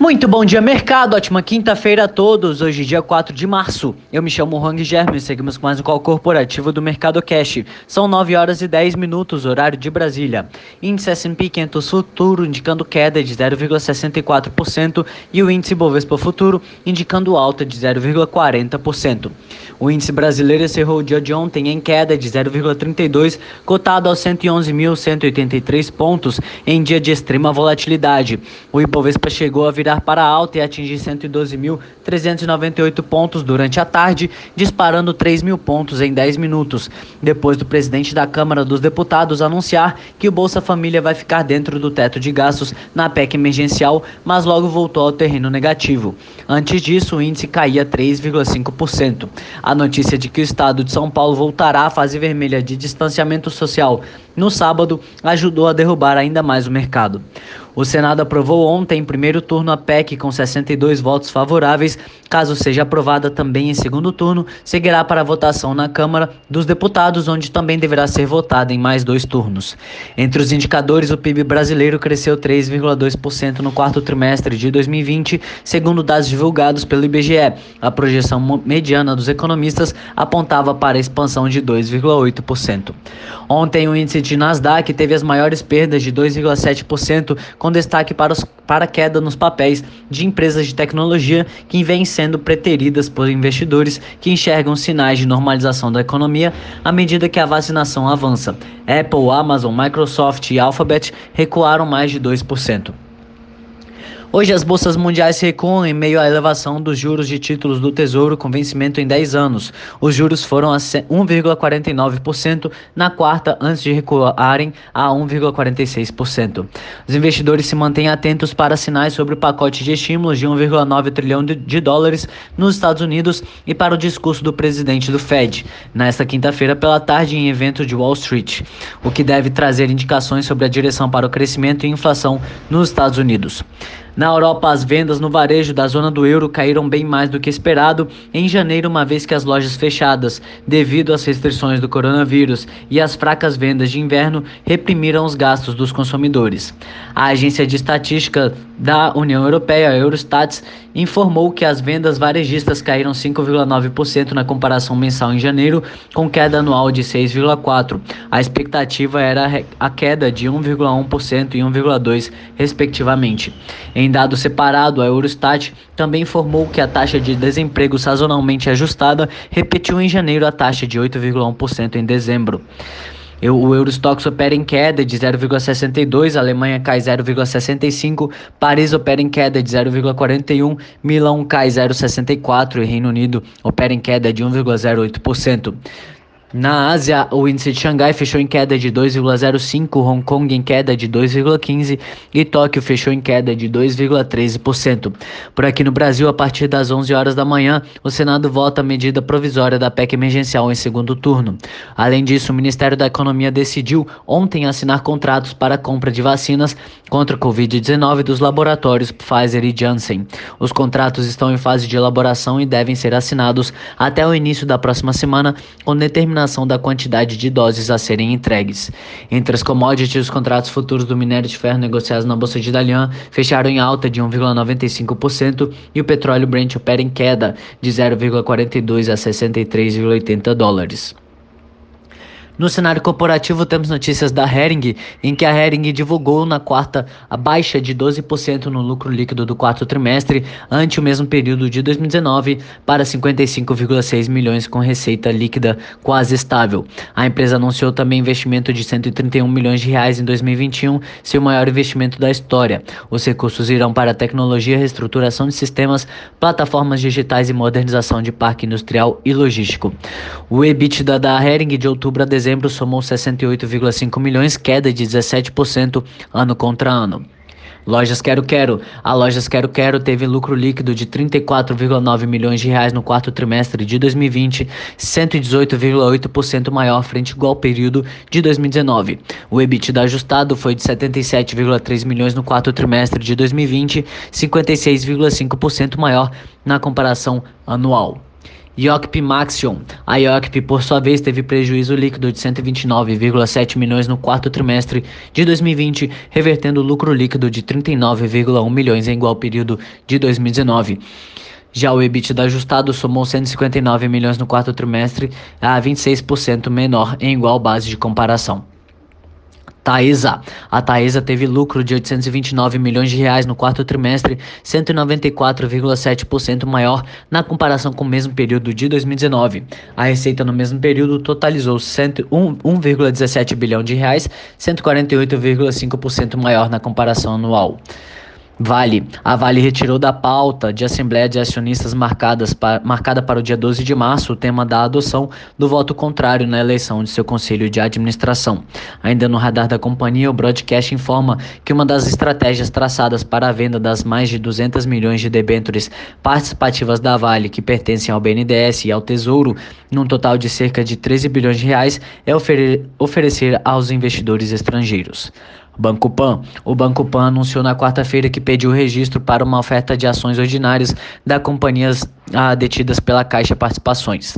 Muito bom dia, mercado. Ótima quinta-feira a todos. Hoje, dia 4 de março. Eu me chamo Hang Germe e seguimos com mais um call corporativo do Mercado Cash. São 9 horas e 10 minutos, horário de Brasília. Índice S&P 500 Futuro indicando queda de 0,64% e o índice Bovespa Futuro indicando alta de 0,40%. O índice brasileiro encerrou o dia de ontem em queda de 0,32, cotado aos 111.183 pontos em dia de extrema volatilidade. O Ibovespa chegou a virar para alta e atingir 112.398 pontos durante a tarde, disparando 3 mil pontos em 10 minutos, depois do presidente da Câmara dos Deputados anunciar que o Bolsa Família vai ficar dentro do teto de gastos na PEC emergencial, mas logo voltou ao terreno negativo. Antes disso, o índice caía 3,5%. A notícia de que o estado de São Paulo voltará à fase vermelha de distanciamento social no sábado ajudou a derrubar ainda mais o mercado. O Senado aprovou ontem em primeiro turno a PEC com 62 votos favoráveis. Caso seja aprovada também em segundo turno, seguirá para votação na Câmara dos Deputados, onde também deverá ser votada em mais dois turnos. Entre os indicadores, o PIB brasileiro cresceu 3,2% no quarto trimestre de 2020, segundo dados divulgados pelo IBGE. A projeção mediana dos economistas apontava para a expansão de 2,8%. Ontem, o índice de Nasdaq teve as maiores perdas de 2,7%, com destaque para, os, para a queda nos papéis de empresas de tecnologia que vêm sendo preteridas por investidores que enxergam sinais de normalização da economia à medida que a vacinação avança. Apple, Amazon, Microsoft e Alphabet recuaram mais de 2%. Hoje as bolsas mundiais recuam em meio à elevação dos juros de títulos do Tesouro com vencimento em 10 anos. Os juros foram a 1,49% na quarta antes de recuarem a 1,46%. Os investidores se mantêm atentos para sinais sobre o pacote de estímulos de 1,9 trilhão de dólares nos Estados Unidos e para o discurso do presidente do Fed nesta quinta-feira pela tarde em evento de Wall Street, o que deve trazer indicações sobre a direção para o crescimento e inflação nos Estados Unidos. Na Europa, as vendas no varejo da zona do euro caíram bem mais do que esperado em janeiro, uma vez que as lojas fechadas, devido às restrições do coronavírus e às fracas vendas de inverno, reprimiram os gastos dos consumidores. A agência de estatística da União Europeia, Eurostat, informou que as vendas varejistas caíram 5,9% na comparação mensal em janeiro, com queda anual de 6,4%. A expectativa era a queda de 1,1% e 1,2%, respectivamente. Em dado separado, a Eurostat também informou que a taxa de desemprego sazonalmente ajustada repetiu em janeiro a taxa de 8,1% em dezembro. O Eurostox opera em queda de 0,62, Alemanha cai 0,65, Paris opera em queda de 0,41, Milão cai 0,64 e Reino Unido opera em queda de 1,08%. Na Ásia, o índice de Xangai fechou em queda de 2,05, Hong Kong em queda de 2,15 e Tóquio fechou em queda de 2,13%. Por aqui no Brasil, a partir das 11 horas da manhã, o Senado vota a medida provisória da PEC emergencial em segundo turno. Além disso, o Ministério da Economia decidiu ontem assinar contratos para a compra de vacinas contra a Covid-19 dos laboratórios Pfizer e Janssen. Os contratos estão em fase de elaboração e devem ser assinados até o início da próxima semana, com determinação determinação da quantidade de doses a serem entregues. Entre as commodities, os contratos futuros do minério de ferro negociados na Bolsa de Dalian fecharam em alta de 1,95% e o petróleo Brent opera em queda de 0,42 a 63,80 dólares. No cenário corporativo, temos notícias da Hering, em que a Hering divulgou na quarta a baixa de 12% no lucro líquido do quarto trimestre, ante o mesmo período de 2019, para 55,6 milhões, com receita líquida quase estável. A empresa anunciou também investimento de 131 milhões de reais em 2021, seu maior investimento da história. Os recursos irão para tecnologia, reestruturação de sistemas, plataformas digitais e modernização de parque industrial e logístico. O EBITDA da Hering de outubro a dezembro dezembro somou 68,5 milhões, queda de 17% ano contra ano. Lojas Quero Quero. A Lojas Quero Quero teve lucro líquido de 34,9 milhões de reais no quarto trimestre de 2020, 118,8% maior frente ao igual período de 2019. O EBITDA ajustado foi de 77,3 milhões no quarto trimestre de 2020, 56,5% maior na comparação anual. Iocp Maxion. A Iocp, por sua vez, teve prejuízo líquido de 129,7 milhões no quarto trimestre de 2020, revertendo lucro líquido de 39,1 milhões em igual período de 2019. Já o EBITDA ajustado somou 159 milhões no quarto trimestre, a 26% menor em igual base de comparação. Taesa. A Taesa teve lucro de 829 milhões de reais no quarto trimestre, 194,7% maior na comparação com o mesmo período de 2019. A receita no mesmo período totalizou 1,17 bilhão de reais, 148,5% maior na comparação anual. Vale. A Vale retirou da pauta de Assembleia de Acionistas marcadas marcada para o dia 12 de março o tema da adoção do voto contrário na eleição de seu conselho de administração. Ainda no radar da companhia, o broadcast informa que uma das estratégias traçadas para a venda das mais de 200 milhões de debêntures participativas da Vale que pertencem ao BNDES e ao Tesouro, num total de cerca de 13 bilhões de reais, é oferecer aos investidores estrangeiros. Banco Pan. O Banco Pan anunciou na quarta-feira que pediu registro para uma oferta de ações ordinárias da companhias ah, detidas pela Caixa Participações.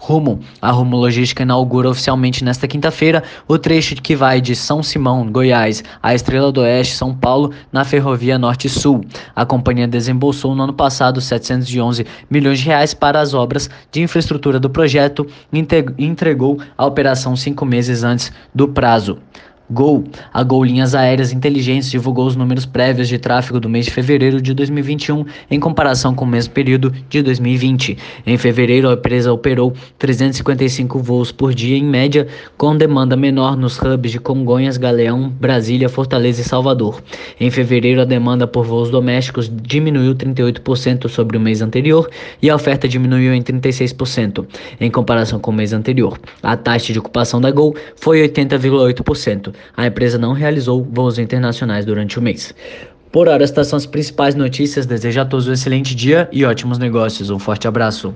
Rumo. A Rumo Logística inaugura oficialmente nesta quinta-feira o trecho que vai de São Simão, Goiás, à Estrela do Oeste, São Paulo, na Ferrovia Norte-Sul. A companhia desembolsou no ano passado 711 milhões de reais para as obras de infraestrutura do projeto e entregou a operação cinco meses antes do prazo. Gol. A Gol Linhas Aéreas Inteligentes divulgou os números prévios de tráfego do mês de fevereiro de 2021 em comparação com o mesmo período de 2020. Em fevereiro, a empresa operou 355 voos por dia em média, com demanda menor nos hubs de Congonhas, Galeão, Brasília, Fortaleza e Salvador. Em fevereiro, a demanda por voos domésticos diminuiu 38% sobre o mês anterior e a oferta diminuiu em 36% em comparação com o mês anterior. A taxa de ocupação da Gol foi 80,8% a empresa não realizou voos internacionais durante o mês. Por hora, estas são as principais notícias. Desejo a todos um excelente dia e ótimos negócios. Um forte abraço.